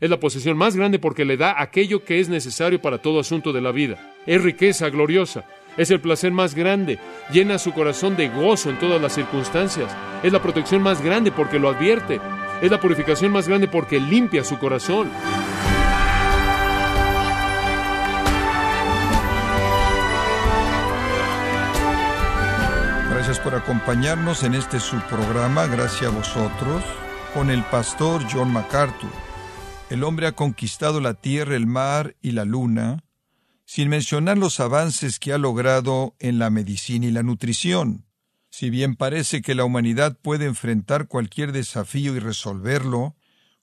Es la posesión más grande porque le da aquello que es necesario para todo asunto de la vida. Es riqueza gloriosa. Es el placer más grande. Llena su corazón de gozo en todas las circunstancias. Es la protección más grande porque lo advierte. Es la purificación más grande porque limpia su corazón. Gracias por acompañarnos en este subprograma, gracias a vosotros, con el pastor John MacArthur. El hombre ha conquistado la tierra, el mar y la luna, sin mencionar los avances que ha logrado en la medicina y la nutrición. Si bien parece que la humanidad puede enfrentar cualquier desafío y resolverlo,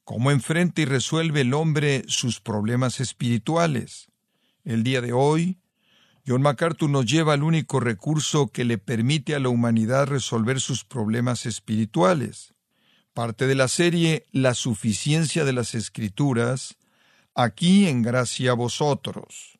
¿cómo enfrenta y resuelve el hombre sus problemas espirituales? El día de hoy, John MacArthur nos lleva al único recurso que le permite a la humanidad resolver sus problemas espirituales parte de la serie La suficiencia de las Escrituras, aquí en gracia a vosotros.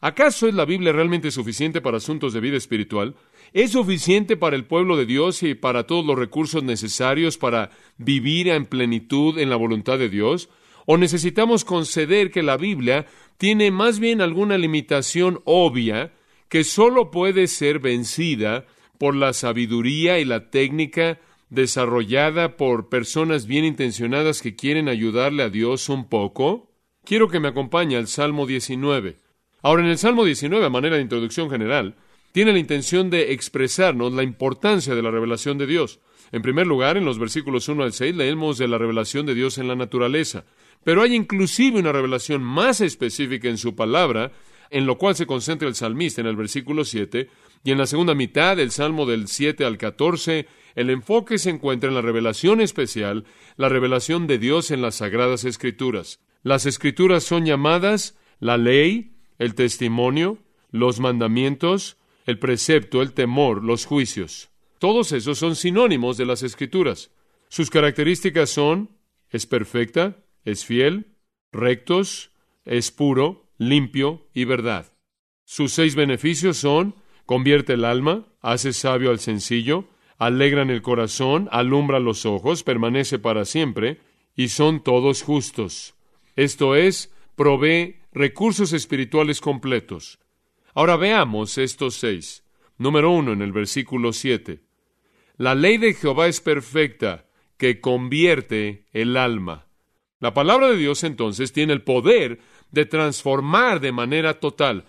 ¿Acaso es la Biblia realmente suficiente para asuntos de vida espiritual? ¿Es suficiente para el pueblo de Dios y para todos los recursos necesarios para vivir en plenitud en la voluntad de Dios? ¿O necesitamos conceder que la Biblia tiene más bien alguna limitación obvia que sólo puede ser vencida por la sabiduría y la técnica desarrollada por personas bien intencionadas que quieren ayudarle a Dios un poco? Quiero que me acompañe al Salmo 19. Ahora, en el Salmo 19, a manera de introducción general, tiene la intención de expresarnos la importancia de la revelación de Dios. En primer lugar, en los versículos 1 al 6 leemos de la revelación de Dios en la naturaleza, pero hay inclusive una revelación más específica en su palabra, en lo cual se concentra el salmista en el versículo 7, y en la segunda mitad del Salmo del 7 al 14 el enfoque se encuentra en la revelación especial, la revelación de Dios en las Sagradas Escrituras. Las Escrituras son llamadas la ley, el testimonio, los mandamientos, el precepto, el temor, los juicios. Todos esos son sinónimos de las Escrituras. Sus características son es perfecta, es fiel, rectos, es puro, limpio y verdad. Sus seis beneficios son convierte el alma, hace sabio al sencillo, alegran el corazón, alumbra los ojos, permanece para siempre, y son todos justos. Esto es, provee recursos espirituales completos. Ahora veamos estos seis. Número uno en el versículo siete. La ley de Jehová es perfecta, que convierte el alma. La palabra de Dios entonces tiene el poder de transformar de manera total.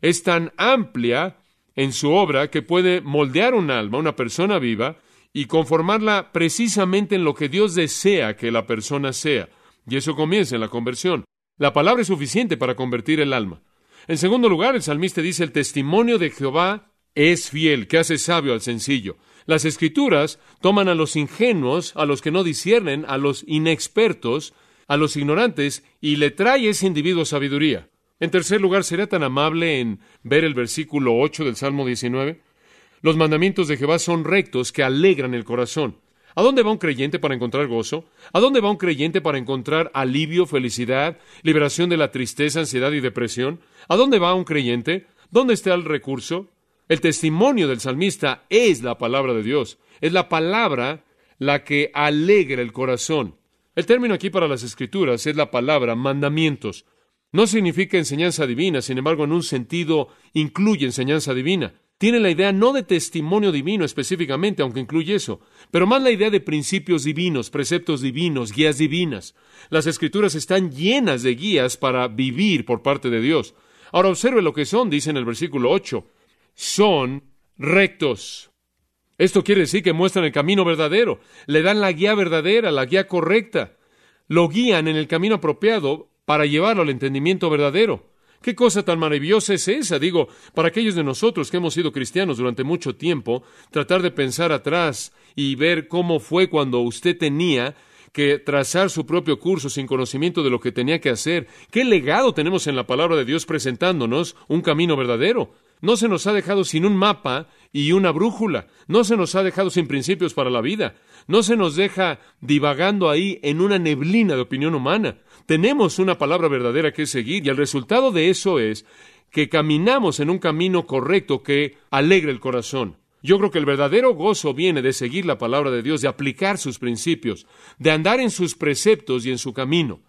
Es tan amplia en su obra que puede moldear un alma, una persona viva, y conformarla precisamente en lo que Dios desea que la persona sea. Y eso comienza en la conversión. La palabra es suficiente para convertir el alma. En segundo lugar, el salmista dice, el testimonio de Jehová es fiel, que hace sabio al sencillo. Las escrituras toman a los ingenuos, a los que no disciernen, a los inexpertos, a los ignorantes, y le trae ese individuo sabiduría. En tercer lugar, ¿sería tan amable en ver el versículo 8 del Salmo 19? Los mandamientos de Jehová son rectos que alegran el corazón. ¿A dónde va un creyente para encontrar gozo? ¿A dónde va un creyente para encontrar alivio, felicidad, liberación de la tristeza, ansiedad y depresión? ¿A dónde va un creyente? ¿Dónde está el recurso? El testimonio del salmista es la palabra de Dios. Es la palabra la que alegra el corazón. El término aquí para las escrituras es la palabra mandamientos. No significa enseñanza divina, sin embargo, en un sentido incluye enseñanza divina. Tiene la idea no de testimonio divino específicamente, aunque incluye eso, pero más la idea de principios divinos, preceptos divinos, guías divinas. Las escrituras están llenas de guías para vivir por parte de Dios. Ahora observe lo que son, dice en el versículo 8. Son rectos. Esto quiere decir que muestran el camino verdadero, le dan la guía verdadera, la guía correcta, lo guían en el camino apropiado para llevarlo al entendimiento verdadero. ¿Qué cosa tan maravillosa es esa? Digo, para aquellos de nosotros que hemos sido cristianos durante mucho tiempo, tratar de pensar atrás y ver cómo fue cuando usted tenía que trazar su propio curso sin conocimiento de lo que tenía que hacer. ¿Qué legado tenemos en la palabra de Dios presentándonos un camino verdadero? No se nos ha dejado sin un mapa y una brújula. No se nos ha dejado sin principios para la vida. No se nos deja divagando ahí en una neblina de opinión humana. Tenemos una palabra verdadera que seguir y el resultado de eso es que caminamos en un camino correcto que alegra el corazón. Yo creo que el verdadero gozo viene de seguir la palabra de Dios, de aplicar sus principios, de andar en sus preceptos y en su camino.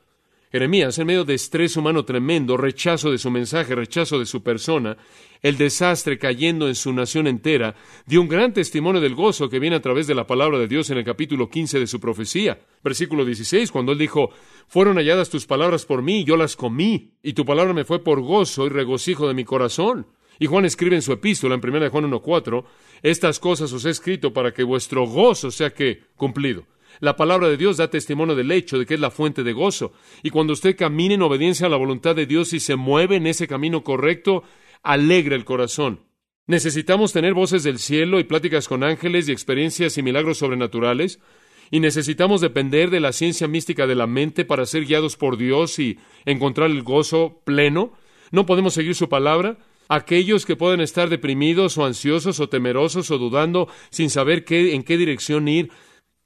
Jeremías, en medio de estrés humano tremendo, rechazo de su mensaje, rechazo de su persona, el desastre cayendo en su nación entera, dio un gran testimonio del gozo que viene a través de la palabra de Dios en el capítulo 15 de su profecía. Versículo 16, cuando él dijo, fueron halladas tus palabras por mí, yo las comí, y tu palabra me fue por gozo y regocijo de mi corazón. Y Juan escribe en su epístola, en 1 Juan 1.4, estas cosas os he escrito para que vuestro gozo sea que cumplido. La palabra de Dios da testimonio del hecho de que es la fuente de gozo. Y cuando usted camina en obediencia a la voluntad de Dios y se mueve en ese camino correcto, alegra el corazón. Necesitamos tener voces del cielo y pláticas con ángeles y experiencias y milagros sobrenaturales. Y necesitamos depender de la ciencia mística de la mente para ser guiados por Dios y encontrar el gozo pleno. No podemos seguir su palabra. Aquellos que pueden estar deprimidos o ansiosos o temerosos o dudando sin saber qué, en qué dirección ir,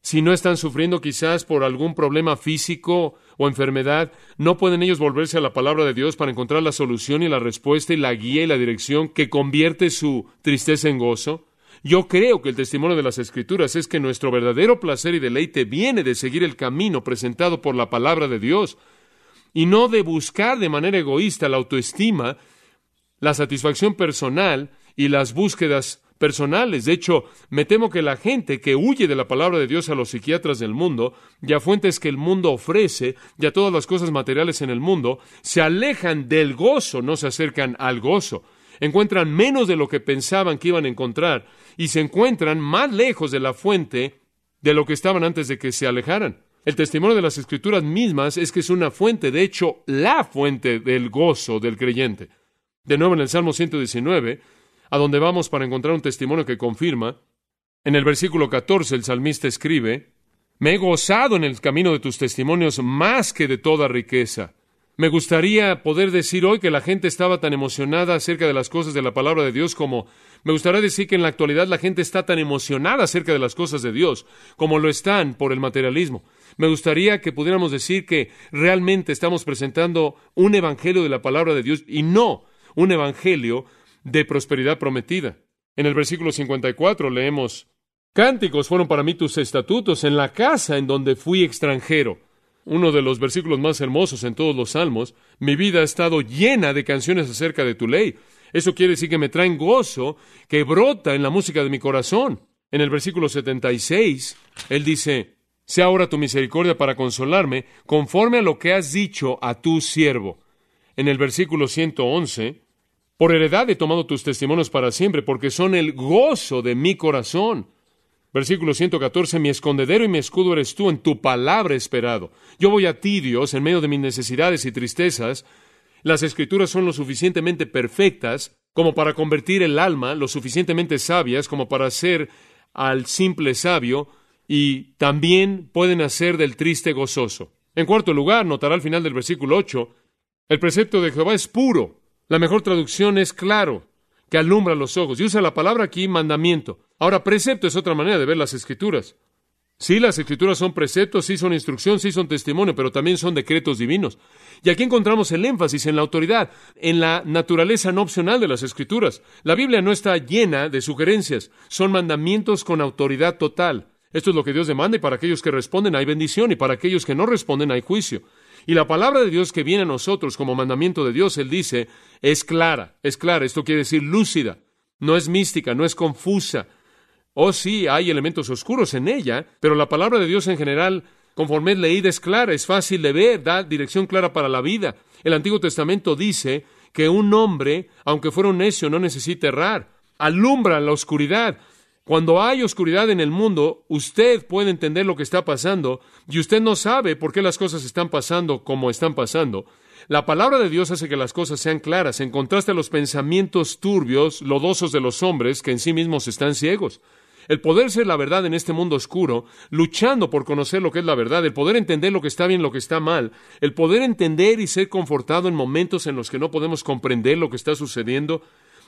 si no están sufriendo quizás por algún problema físico o enfermedad, no pueden ellos volverse a la palabra de Dios para encontrar la solución y la respuesta y la guía y la dirección que convierte su tristeza en gozo. Yo creo que el testimonio de las Escrituras es que nuestro verdadero placer y deleite viene de seguir el camino presentado por la palabra de Dios y no de buscar de manera egoísta la autoestima, la satisfacción personal y las búsquedas personales. De hecho, me temo que la gente que huye de la palabra de Dios a los psiquiatras del mundo y a fuentes que el mundo ofrece y a todas las cosas materiales en el mundo, se alejan del gozo, no se acercan al gozo. Encuentran menos de lo que pensaban que iban a encontrar y se encuentran más lejos de la fuente de lo que estaban antes de que se alejaran. El testimonio de las escrituras mismas es que es una fuente, de hecho, la fuente del gozo del creyente. De nuevo en el Salmo 119, a donde vamos para encontrar un testimonio que confirma. En el versículo 14 el salmista escribe, Me he gozado en el camino de tus testimonios más que de toda riqueza. Me gustaría poder decir hoy que la gente estaba tan emocionada acerca de las cosas de la palabra de Dios como me gustaría decir que en la actualidad la gente está tan emocionada acerca de las cosas de Dios como lo están por el materialismo. Me gustaría que pudiéramos decir que realmente estamos presentando un evangelio de la palabra de Dios y no un evangelio de prosperidad prometida. En el versículo 54 leemos, Cánticos fueron para mí tus estatutos en la casa en donde fui extranjero. Uno de los versículos más hermosos en todos los salmos. Mi vida ha estado llena de canciones acerca de tu ley. Eso quiere decir que me traen gozo que brota en la música de mi corazón. En el versículo 76, él dice, Sea ahora tu misericordia para consolarme, conforme a lo que has dicho a tu siervo. En el versículo 111, por heredad he tomado tus testimonios para siempre, porque son el gozo de mi corazón. Versículo 114, mi escondedero y mi escudo eres tú, en tu palabra esperado. Yo voy a ti, Dios, en medio de mis necesidades y tristezas. Las escrituras son lo suficientemente perfectas como para convertir el alma, lo suficientemente sabias como para hacer al simple sabio, y también pueden hacer del triste gozoso. En cuarto lugar, notará al final del versículo 8, el precepto de Jehová es puro, la mejor traducción es claro, que alumbra los ojos. Y usa la palabra aquí mandamiento. Ahora, precepto es otra manera de ver las escrituras. Sí, las escrituras son preceptos, sí son instrucción, sí son testimonio, pero también son decretos divinos. Y aquí encontramos el énfasis en la autoridad, en la naturaleza no opcional de las escrituras. La Biblia no está llena de sugerencias, son mandamientos con autoridad total. Esto es lo que Dios demanda y para aquellos que responden hay bendición y para aquellos que no responden hay juicio. Y la palabra de Dios que viene a nosotros como mandamiento de Dios, Él dice, es clara, es clara, esto quiere decir lúcida, no es mística, no es confusa. Oh sí, hay elementos oscuros en ella, pero la palabra de Dios en general, conforme es leída, es clara, es fácil de ver, da dirección clara para la vida. El Antiguo Testamento dice que un hombre, aunque fuera un necio, no necesita errar. Alumbra la oscuridad. Cuando hay oscuridad en el mundo, usted puede entender lo que está pasando y usted no sabe por qué las cosas están pasando como están pasando. La palabra de Dios hace que las cosas sean claras, en contraste a los pensamientos turbios, lodosos de los hombres que en sí mismos están ciegos. El poder ser la verdad en este mundo oscuro, luchando por conocer lo que es la verdad, el poder entender lo que está bien, lo que está mal, el poder entender y ser confortado en momentos en los que no podemos comprender lo que está sucediendo,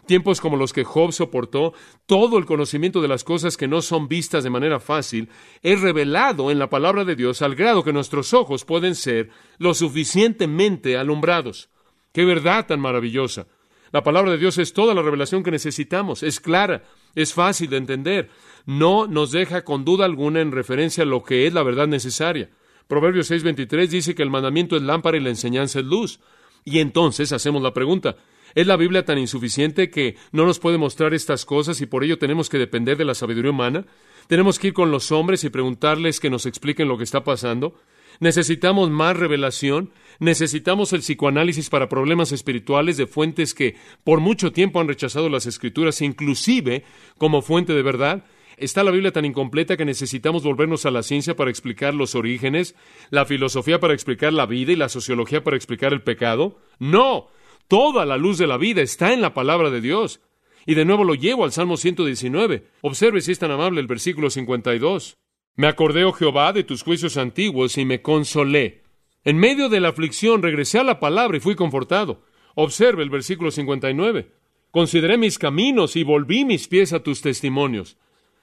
tiempos como los que Job soportó, todo el conocimiento de las cosas que no son vistas de manera fácil es revelado en la palabra de Dios al grado que nuestros ojos pueden ser lo suficientemente alumbrados. ¡Qué verdad tan maravillosa! La palabra de Dios es toda la revelación que necesitamos, es clara, es fácil de entender, no nos deja con duda alguna en referencia a lo que es la verdad necesaria. Proverbios 6:23 dice que el mandamiento es lámpara y la enseñanza es luz. Y entonces hacemos la pregunta, ¿es la Biblia tan insuficiente que no nos puede mostrar estas cosas y por ello tenemos que depender de la sabiduría humana? ¿Tenemos que ir con los hombres y preguntarles que nos expliquen lo que está pasando? ¿Necesitamos más revelación? ¿Necesitamos el psicoanálisis para problemas espirituales de fuentes que por mucho tiempo han rechazado las escrituras, inclusive como fuente de verdad? ¿Está la Biblia tan incompleta que necesitamos volvernos a la ciencia para explicar los orígenes, la filosofía para explicar la vida y la sociología para explicar el pecado? No, toda la luz de la vida está en la palabra de Dios. Y de nuevo lo llevo al Salmo 119. Observe si es tan amable el versículo 52. Me acordé, oh Jehová, de tus juicios antiguos y me consolé. En medio de la aflicción regresé a la palabra y fui confortado. Observe el versículo 59. Consideré mis caminos y volví mis pies a tus testimonios.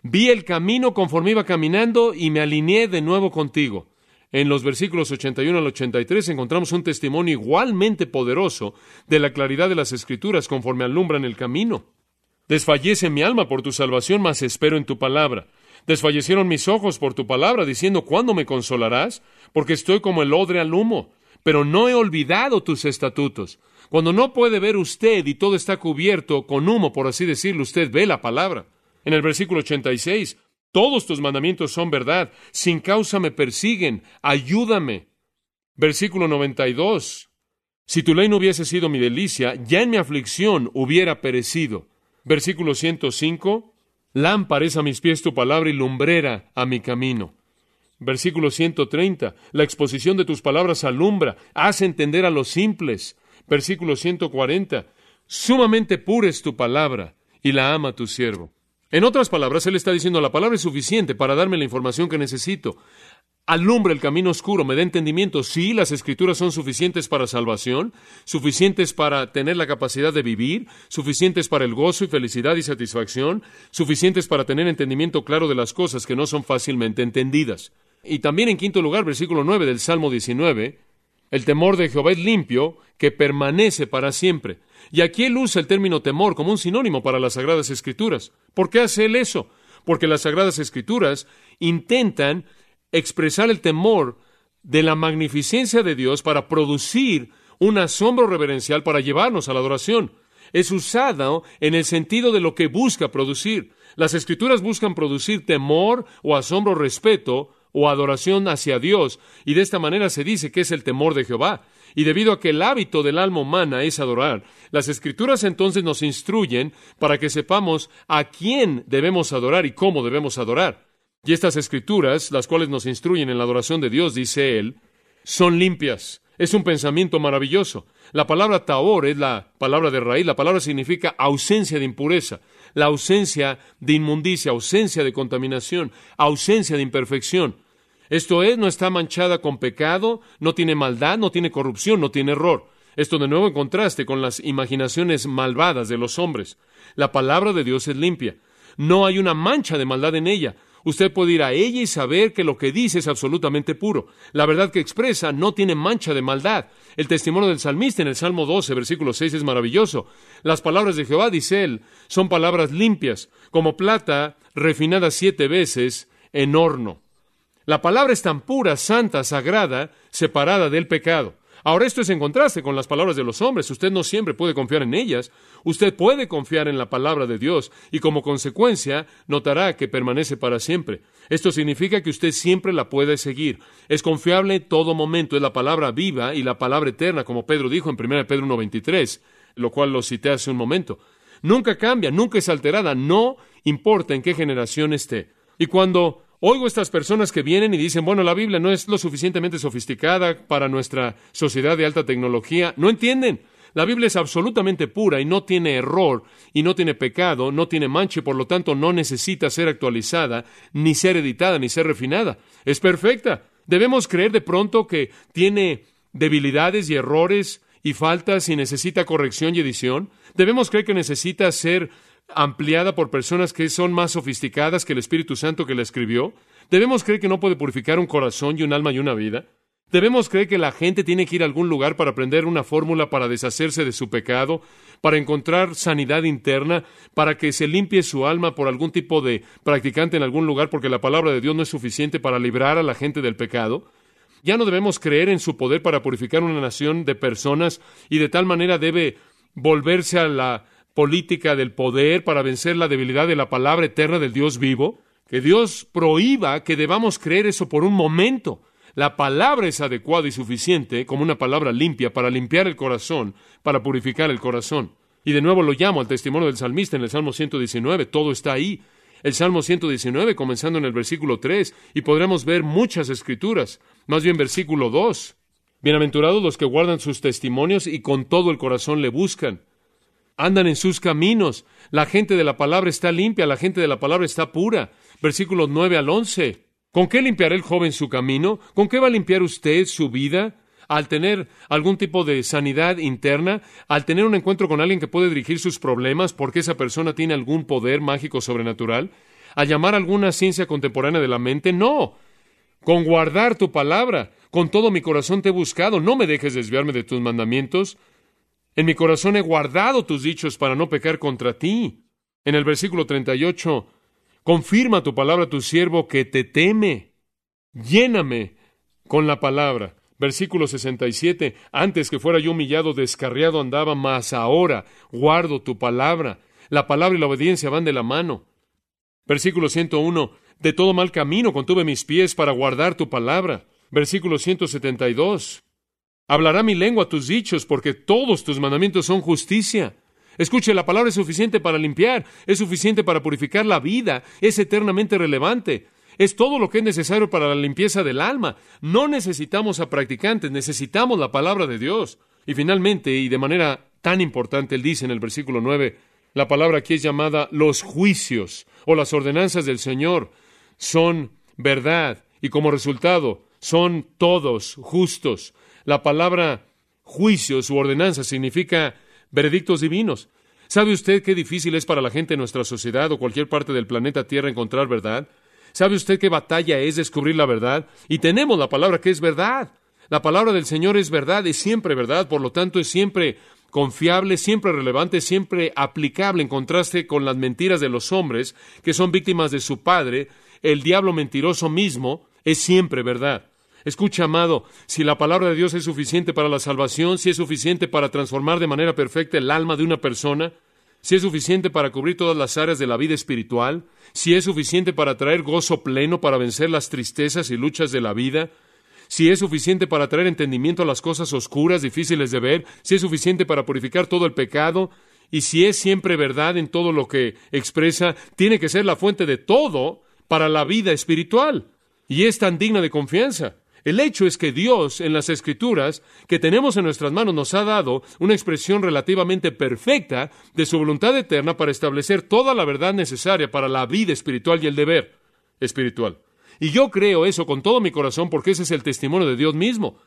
Vi el camino conforme iba caminando y me alineé de nuevo contigo. En los versículos 81 al 83 encontramos un testimonio igualmente poderoso de la claridad de las escrituras conforme alumbran el camino. Desfallece mi alma por tu salvación, mas espero en tu palabra. Desfallecieron mis ojos por tu palabra, diciendo, ¿cuándo me consolarás? Porque estoy como el odre al humo. Pero no he olvidado tus estatutos. Cuando no puede ver usted y todo está cubierto con humo, por así decirlo, usted ve la palabra. En el versículo 86, todos tus mandamientos son verdad, sin causa me persiguen, ayúdame. Versículo 92, si tu ley no hubiese sido mi delicia, ya en mi aflicción hubiera perecido. Versículo 105, lámpara es a mis pies tu palabra y lumbrera a mi camino. Versículo 130, la exposición de tus palabras alumbra, hace entender a los simples. Versículo 140, sumamente pura es tu palabra y la ama tu siervo. En otras palabras, Él está diciendo, la palabra es suficiente para darme la información que necesito. Alumbra el camino oscuro, me da entendimiento. Sí, las escrituras son suficientes para salvación, suficientes para tener la capacidad de vivir, suficientes para el gozo y felicidad y satisfacción, suficientes para tener entendimiento claro de las cosas que no son fácilmente entendidas. Y también en quinto lugar, versículo 9 del Salmo 19, el temor de Jehová es limpio, que permanece para siempre. Y aquí él usa el término temor como un sinónimo para las Sagradas Escrituras. ¿Por qué hace él eso? Porque las Sagradas Escrituras intentan expresar el temor de la magnificencia de Dios para producir un asombro reverencial para llevarnos a la adoración. Es usado en el sentido de lo que busca producir. Las escrituras buscan producir temor o asombro, respeto o adoración hacia Dios, y de esta manera se dice que es el temor de Jehová. Y debido a que el hábito del alma humana es adorar, las escrituras entonces nos instruyen para que sepamos a quién debemos adorar y cómo debemos adorar. Y estas escrituras, las cuales nos instruyen en la adoración de Dios, dice él, son limpias. Es un pensamiento maravilloso. La palabra taor es la palabra de raíz. La palabra significa ausencia de impureza, la ausencia de inmundicia, ausencia de contaminación, ausencia de imperfección. Esto es, no está manchada con pecado, no tiene maldad, no tiene corrupción, no tiene error. Esto de nuevo en contraste con las imaginaciones malvadas de los hombres. La palabra de Dios es limpia. No hay una mancha de maldad en ella. Usted puede ir a ella y saber que lo que dice es absolutamente puro. La verdad que expresa no tiene mancha de maldad. El testimonio del salmista en el Salmo 12, versículo 6 es maravilloso. Las palabras de Jehová, dice él, son palabras limpias, como plata refinada siete veces en horno. La palabra es tan pura, santa, sagrada, separada del pecado. Ahora esto es en contraste con las palabras de los hombres. Usted no siempre puede confiar en ellas. Usted puede confiar en la palabra de Dios y como consecuencia notará que permanece para siempre. Esto significa que usted siempre la puede seguir. Es confiable en todo momento. Es la palabra viva y la palabra eterna, como Pedro dijo en 1 Pedro 1.23, lo cual lo cité hace un momento. Nunca cambia, nunca es alterada, no importa en qué generación esté. Y cuando Oigo estas personas que vienen y dicen, bueno, la Biblia no es lo suficientemente sofisticada para nuestra sociedad de alta tecnología. No entienden. La Biblia es absolutamente pura y no tiene error y no tiene pecado, no tiene mancha y por lo tanto no necesita ser actualizada, ni ser editada, ni ser refinada. Es perfecta. Debemos creer de pronto que tiene debilidades y errores y faltas y necesita corrección y edición. Debemos creer que necesita ser ampliada por personas que son más sofisticadas que el Espíritu Santo que la escribió? ¿Debemos creer que no puede purificar un corazón y un alma y una vida? ¿Debemos creer que la gente tiene que ir a algún lugar para aprender una fórmula para deshacerse de su pecado, para encontrar sanidad interna, para que se limpie su alma por algún tipo de practicante en algún lugar porque la palabra de Dios no es suficiente para librar a la gente del pecado? Ya no debemos creer en su poder para purificar una nación de personas y de tal manera debe volverse a la política del poder para vencer la debilidad de la palabra eterna del Dios vivo. Que Dios prohíba que debamos creer eso por un momento. La palabra es adecuada y suficiente como una palabra limpia para limpiar el corazón, para purificar el corazón. Y de nuevo lo llamo al testimonio del salmista en el Salmo 119, todo está ahí. El Salmo 119, comenzando en el versículo 3, y podremos ver muchas escrituras, más bien versículo 2. Bienaventurados los que guardan sus testimonios y con todo el corazón le buscan. Andan en sus caminos. La gente de la palabra está limpia, la gente de la palabra está pura. Versículos 9 al 11. ¿Con qué limpiará el joven su camino? ¿Con qué va a limpiar usted su vida? Al tener algún tipo de sanidad interna, al tener un encuentro con alguien que puede dirigir sus problemas porque esa persona tiene algún poder mágico sobrenatural, al llamar a alguna ciencia contemporánea de la mente, no. Con guardar tu palabra, con todo mi corazón te he buscado, no me dejes desviarme de tus mandamientos. En mi corazón he guardado tus dichos para no pecar contra ti. En el versículo 38, Confirma tu palabra a tu siervo que te teme. Lléname con la palabra. Versículo 67. Antes que fuera yo humillado, descarriado andaba, mas ahora guardo tu palabra. La palabra y la obediencia van de la mano. Versículo 101. De todo mal camino contuve mis pies para guardar tu palabra. Versículo 172. Hablará mi lengua tus dichos, porque todos tus mandamientos son justicia. Escuche, la palabra es suficiente para limpiar, es suficiente para purificar la vida, es eternamente relevante. Es todo lo que es necesario para la limpieza del alma. No necesitamos a practicantes, necesitamos la palabra de Dios. Y finalmente, y de manera tan importante, él dice en el versículo 9, la palabra aquí es llamada los juicios o las ordenanzas del Señor son verdad y como resultado son todos justos. La palabra juicios u ordenanza significa veredictos divinos. ¿Sabe usted qué difícil es para la gente en nuestra sociedad o cualquier parte del planeta Tierra encontrar verdad? ¿Sabe usted qué batalla es descubrir la verdad? Y tenemos la palabra que es verdad. La palabra del Señor es verdad, es siempre verdad, por lo tanto es siempre confiable, siempre relevante, siempre aplicable en contraste con las mentiras de los hombres que son víctimas de su padre, el diablo mentiroso mismo, es siempre verdad. Escucha, amado, si la palabra de Dios es suficiente para la salvación, si es suficiente para transformar de manera perfecta el alma de una persona, si es suficiente para cubrir todas las áreas de la vida espiritual, si es suficiente para traer gozo pleno para vencer las tristezas y luchas de la vida, si es suficiente para traer entendimiento a las cosas oscuras, difíciles de ver, si es suficiente para purificar todo el pecado, y si es siempre verdad en todo lo que expresa, tiene que ser la fuente de todo para la vida espiritual. Y es tan digna de confianza. El hecho es que Dios en las escrituras que tenemos en nuestras manos nos ha dado una expresión relativamente perfecta de su voluntad eterna para establecer toda la verdad necesaria para la vida espiritual y el deber espiritual. Y yo creo eso con todo mi corazón porque ese es el testimonio de Dios mismo.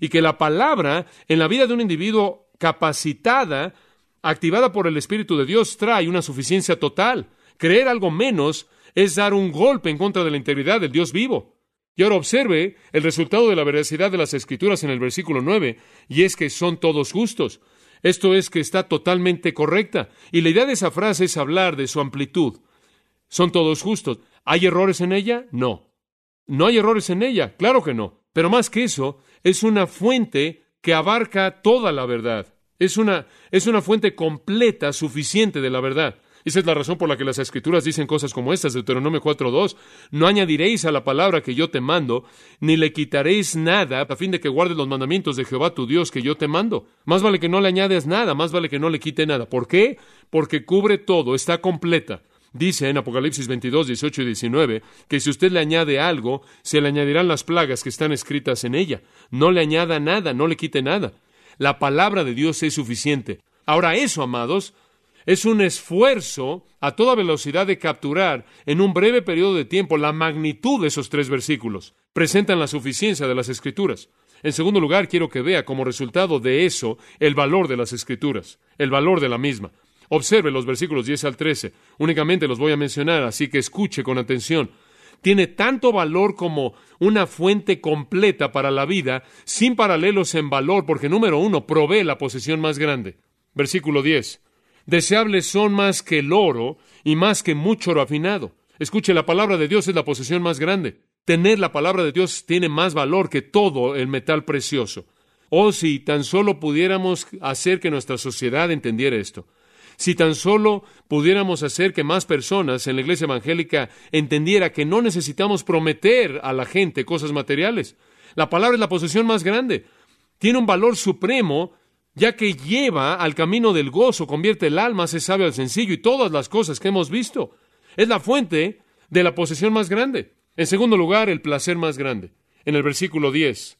Y que la palabra en la vida de un individuo capacitada, activada por el Espíritu de Dios, trae una suficiencia total. Creer algo menos es dar un golpe en contra de la integridad del Dios vivo. Y ahora observe el resultado de la veracidad de las Escrituras en el versículo 9, y es que son todos justos. Esto es que está totalmente correcta. Y la idea de esa frase es hablar de su amplitud. Son todos justos. ¿Hay errores en ella? No. No hay errores en ella, claro que no. Pero más que eso, es una fuente que abarca toda la verdad. Es una, es una fuente completa, suficiente de la verdad. Esa es la razón por la que las escrituras dicen cosas como estas, Deuteronomio 4.2, no añadiréis a la palabra que yo te mando, ni le quitaréis nada, a fin de que guardes los mandamientos de Jehová tu Dios que yo te mando. Más vale que no le añades nada, más vale que no le quite nada. ¿Por qué? Porque cubre todo, está completa. Dice en Apocalipsis 22, 18 y 19 que si usted le añade algo, se le añadirán las plagas que están escritas en ella. No le añada nada, no le quite nada. La palabra de Dios es suficiente. Ahora eso, amados, es un esfuerzo a toda velocidad de capturar en un breve periodo de tiempo la magnitud de esos tres versículos. Presentan la suficiencia de las escrituras. En segundo lugar, quiero que vea como resultado de eso el valor de las escrituras, el valor de la misma. Observe los versículos 10 al 13. Únicamente los voy a mencionar, así que escuche con atención. Tiene tanto valor como una fuente completa para la vida, sin paralelos en valor, porque número uno, provee la posesión más grande. Versículo 10. Deseables son más que el oro y más que mucho oro afinado. Escuche, la palabra de Dios es la posesión más grande. tener la palabra de Dios tiene más valor que todo el metal precioso. Oh, si tan solo pudiéramos hacer que nuestra sociedad entendiera esto. Si tan solo pudiéramos hacer que más personas en la iglesia evangélica entendiera que no necesitamos prometer a la gente cosas materiales. La palabra es la posesión más grande. Tiene un valor supremo ya que lleva al camino del gozo, convierte el alma, hace sabio al sencillo y todas las cosas que hemos visto. Es la fuente de la posesión más grande. En segundo lugar, el placer más grande. En el versículo 10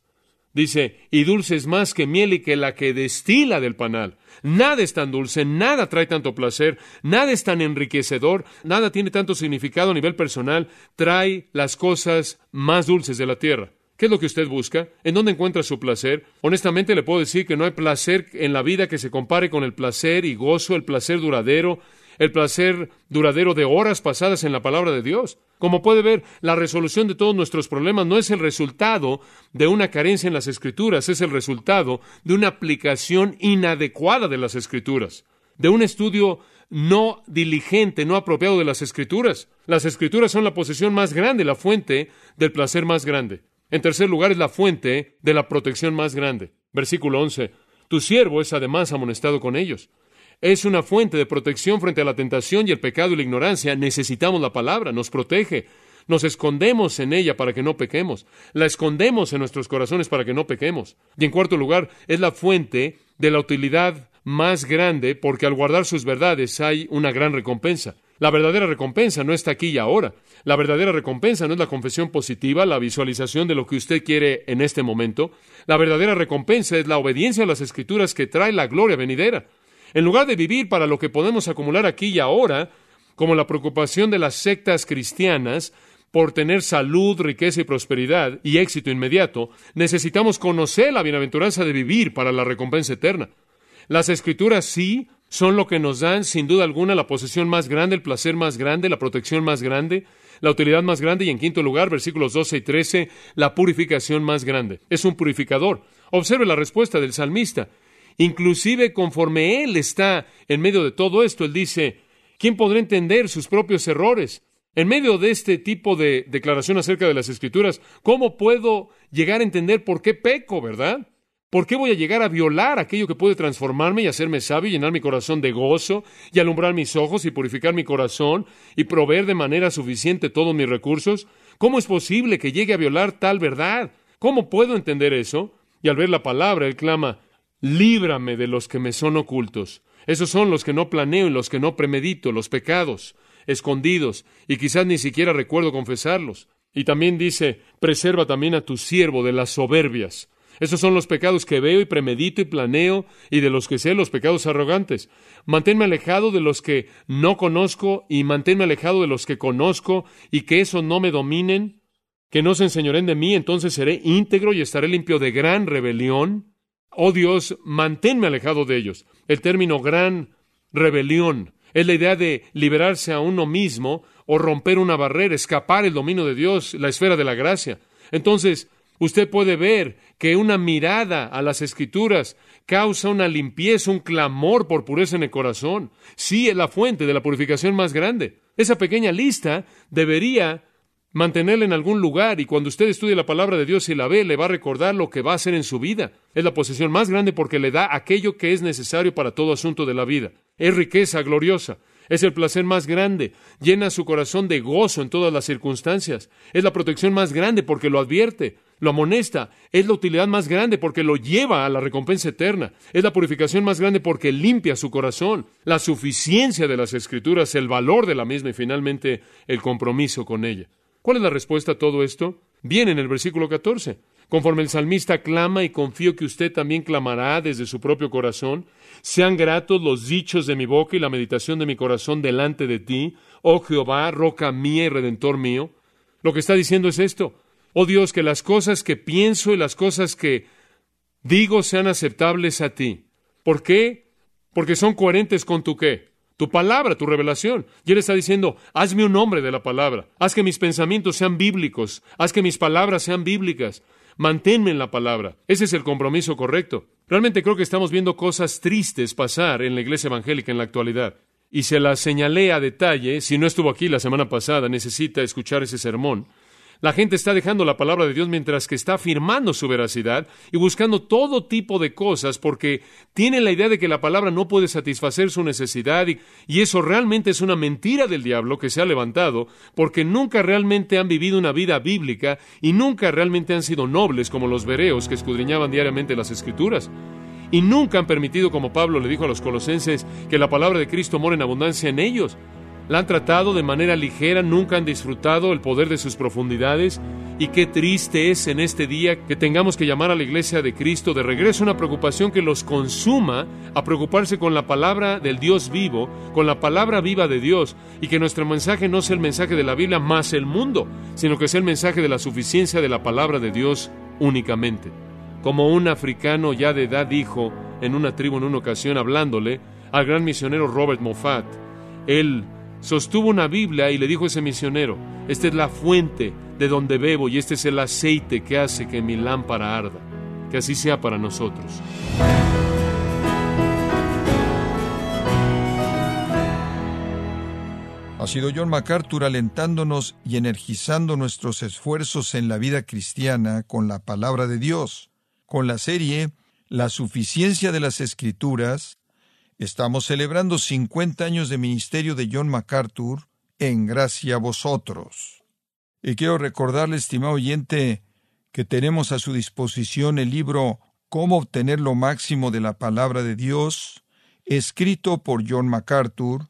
dice, y dulce es más que miel y que la que destila del panal. Nada es tan dulce, nada trae tanto placer, nada es tan enriquecedor, nada tiene tanto significado a nivel personal, trae las cosas más dulces de la tierra. ¿Qué es lo que usted busca? ¿En dónde encuentra su placer? Honestamente le puedo decir que no hay placer en la vida que se compare con el placer y gozo, el placer duradero, el placer duradero de horas pasadas en la palabra de Dios. Como puede ver, la resolución de todos nuestros problemas no es el resultado de una carencia en las escrituras, es el resultado de una aplicación inadecuada de las escrituras, de un estudio no diligente, no apropiado de las escrituras. Las escrituras son la posesión más grande, la fuente del placer más grande. En tercer lugar, es la fuente de la protección más grande. Versículo 11. Tu siervo es además amonestado con ellos. Es una fuente de protección frente a la tentación y el pecado y la ignorancia. Necesitamos la palabra, nos protege. Nos escondemos en ella para que no pequemos. La escondemos en nuestros corazones para que no pequemos. Y en cuarto lugar, es la fuente de la utilidad más grande porque al guardar sus verdades hay una gran recompensa. La verdadera recompensa no está aquí y ahora. La verdadera recompensa no es la confesión positiva, la visualización de lo que usted quiere en este momento. La verdadera recompensa es la obediencia a las escrituras que trae la gloria venidera. En lugar de vivir para lo que podemos acumular aquí y ahora, como la preocupación de las sectas cristianas por tener salud, riqueza y prosperidad y éxito inmediato, necesitamos conocer la bienaventuranza de vivir para la recompensa eterna. Las escrituras sí son lo que nos dan, sin duda alguna, la posesión más grande, el placer más grande, la protección más grande, la utilidad más grande y, en quinto lugar, versículos 12 y 13, la purificación más grande. Es un purificador. Observe la respuesta del salmista. Inclusive conforme él está en medio de todo esto, él dice, ¿quién podrá entender sus propios errores? En medio de este tipo de declaración acerca de las escrituras, ¿cómo puedo llegar a entender por qué peco, verdad? ¿Por qué voy a llegar a violar aquello que puede transformarme y hacerme sabio y llenar mi corazón de gozo y alumbrar mis ojos y purificar mi corazón y proveer de manera suficiente todos mis recursos? ¿Cómo es posible que llegue a violar tal verdad? ¿Cómo puedo entender eso? Y al ver la palabra, él clama, líbrame de los que me son ocultos. Esos son los que no planeo y los que no premedito, los pecados escondidos, y quizás ni siquiera recuerdo confesarlos. Y también dice, preserva también a tu siervo de las soberbias esos son los pecados que veo y premedito y planeo y de los que sé los pecados arrogantes. Manténme alejado de los que no conozco y manténme alejado de los que conozco y que eso no me dominen, que no se enseñoren de mí, entonces seré íntegro y estaré limpio de gran rebelión. Oh Dios, manténme alejado de ellos. El término gran rebelión es la idea de liberarse a uno mismo o romper una barrera, escapar el dominio de Dios, la esfera de la gracia. Entonces, Usted puede ver que una mirada a las escrituras causa una limpieza, un clamor por pureza en el corazón. Sí, es la fuente de la purificación más grande. Esa pequeña lista debería mantenerla en algún lugar y cuando usted estudie la palabra de Dios y la ve, le va a recordar lo que va a hacer en su vida. Es la posesión más grande porque le da aquello que es necesario para todo asunto de la vida. Es riqueza gloriosa. Es el placer más grande. Llena su corazón de gozo en todas las circunstancias. Es la protección más grande porque lo advierte lo amonesta, es la utilidad más grande porque lo lleva a la recompensa eterna, es la purificación más grande porque limpia su corazón, la suficiencia de las escrituras, el valor de la misma y finalmente el compromiso con ella. ¿Cuál es la respuesta a todo esto? Viene en el versículo 14. Conforme el salmista clama y confío que usted también clamará desde su propio corazón, sean gratos los dichos de mi boca y la meditación de mi corazón delante de ti, oh Jehová, roca mía y redentor mío. Lo que está diciendo es esto, Oh Dios, que las cosas que pienso y las cosas que digo sean aceptables a ti. ¿Por qué? Porque son coherentes con tu qué? Tu palabra, tu revelación. Y Él está diciendo, hazme un nombre de la palabra. Haz que mis pensamientos sean bíblicos. Haz que mis palabras sean bíblicas. Manténme en la palabra. Ese es el compromiso correcto. Realmente creo que estamos viendo cosas tristes pasar en la iglesia evangélica en la actualidad. Y se las señalé a detalle. Si no estuvo aquí la semana pasada, necesita escuchar ese sermón. La gente está dejando la palabra de Dios mientras que está afirmando su veracidad y buscando todo tipo de cosas porque tiene la idea de que la palabra no puede satisfacer su necesidad y, eso realmente es una mentira del diablo que se ha levantado porque nunca realmente han vivido una vida bíblica y nunca realmente han sido nobles como los bereos que escudriñaban diariamente las escrituras. Y nunca han permitido, como Pablo le dijo a los colosenses, que la palabra de Cristo mora en abundancia en ellos la han tratado de manera ligera, nunca han disfrutado el poder de sus profundidades. Y qué triste es en este día que tengamos que llamar a la iglesia de Cristo de regreso una preocupación que los consuma a preocuparse con la palabra del Dios vivo, con la palabra viva de Dios, y que nuestro mensaje no sea el mensaje de la Biblia más el mundo, sino que sea el mensaje de la suficiencia de la palabra de Dios únicamente. Como un africano ya de edad dijo en una tribu en una ocasión hablándole al gran misionero Robert Moffat, él sostuvo una Biblia y le dijo a ese misionero, esta es la fuente de donde bebo y este es el aceite que hace que mi lámpara arda. Que así sea para nosotros. Ha sido John MacArthur alentándonos y energizando nuestros esfuerzos en la vida cristiana con la palabra de Dios, con la serie La suficiencia de las Escrituras, Estamos celebrando 50 años de ministerio de John MacArthur en gracia a vosotros. Y quiero recordarle, estimado oyente, que tenemos a su disposición el libro Cómo obtener lo máximo de la palabra de Dios, escrito por John MacArthur,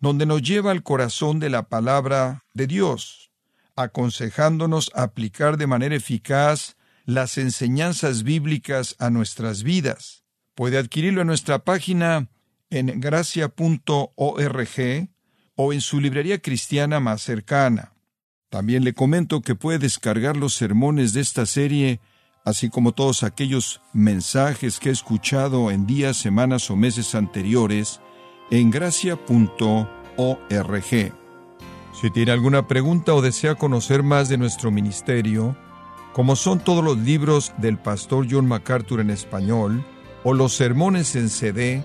donde nos lleva al corazón de la palabra de Dios, aconsejándonos aplicar de manera eficaz las enseñanzas bíblicas a nuestras vidas. Puede adquirirlo en nuestra página en gracia.org o en su librería cristiana más cercana. También le comento que puede descargar los sermones de esta serie, así como todos aquellos mensajes que he escuchado en días, semanas o meses anteriores, en gracia.org. Si tiene alguna pregunta o desea conocer más de nuestro ministerio, como son todos los libros del pastor John MacArthur en español, o los sermones en CD,